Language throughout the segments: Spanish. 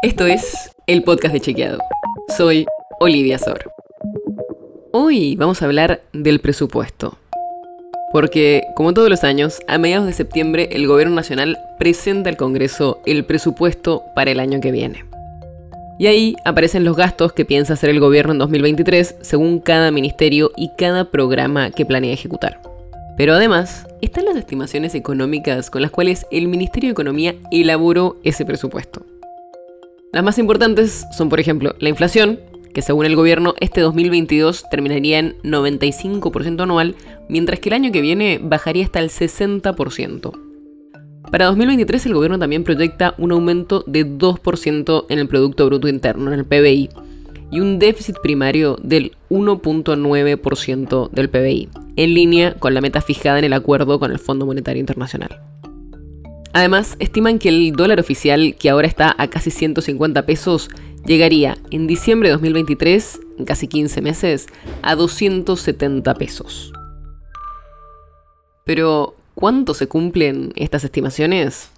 Esto es el podcast de Chequeado. Soy Olivia Sor. Hoy vamos a hablar del presupuesto. Porque, como todos los años, a mediados de septiembre el Gobierno Nacional presenta al Congreso el presupuesto para el año que viene. Y ahí aparecen los gastos que piensa hacer el gobierno en 2023 según cada ministerio y cada programa que planea ejecutar. Pero además, están las estimaciones económicas con las cuales el Ministerio de Economía elaboró ese presupuesto. Las más importantes son, por ejemplo, la inflación, que según el gobierno este 2022 terminaría en 95% anual, mientras que el año que viene bajaría hasta el 60%. Para 2023 el gobierno también proyecta un aumento de 2% en el Producto Bruto Interno, en el PBI, y un déficit primario del 1.9% del PBI, en línea con la meta fijada en el acuerdo con el Fondo Monetario Internacional. Además, estiman que el dólar oficial, que ahora está a casi 150 pesos, llegaría en diciembre de 2023, en casi 15 meses, a 270 pesos. Pero, ¿cuánto se cumplen estas estimaciones?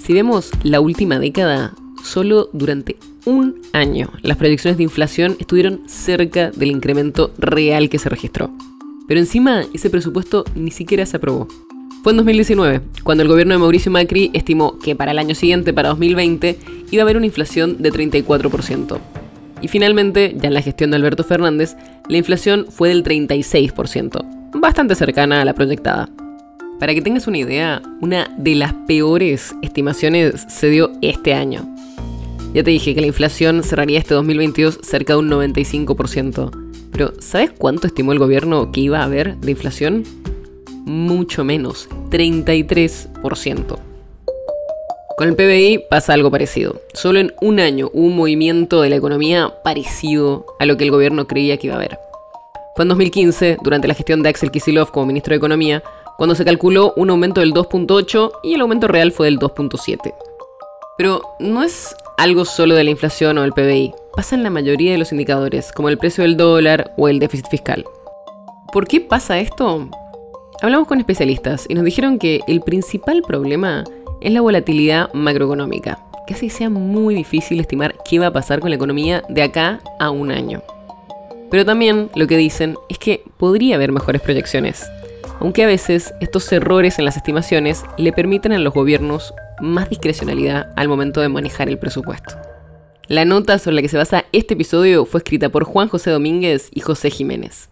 Si vemos la última década, solo durante un año las proyecciones de inflación estuvieron cerca del incremento real que se registró. Pero encima ese presupuesto ni siquiera se aprobó. Fue en 2019, cuando el gobierno de Mauricio Macri estimó que para el año siguiente, para 2020, iba a haber una inflación de 34%. Y finalmente, ya en la gestión de Alberto Fernández, la inflación fue del 36%, bastante cercana a la proyectada. Para que tengas una idea, una de las peores estimaciones se dio este año. Ya te dije que la inflación cerraría este 2022 cerca de un 95%. Pero ¿sabes cuánto estimó el gobierno que iba a haber de inflación? Mucho menos, 33%. Con el PBI pasa algo parecido. Solo en un año hubo un movimiento de la economía parecido a lo que el gobierno creía que iba a haber. Fue en 2015, durante la gestión de Axel Kisilov como ministro de Economía, cuando se calculó un aumento del 2.8 y el aumento real fue del 2.7. Pero no es algo solo de la inflación o del PBI, pasa en la mayoría de los indicadores, como el precio del dólar o el déficit fiscal. ¿Por qué pasa esto? Hablamos con especialistas y nos dijeron que el principal problema es la volatilidad macroeconómica, que que sea muy difícil estimar qué va a pasar con la economía de acá a un año. Pero también lo que dicen es que podría haber mejores proyecciones, aunque a veces estos errores en las estimaciones le permiten a los gobiernos más discrecionalidad al momento de manejar el presupuesto. La nota sobre la que se basa este episodio fue escrita por Juan José Domínguez y José Jiménez.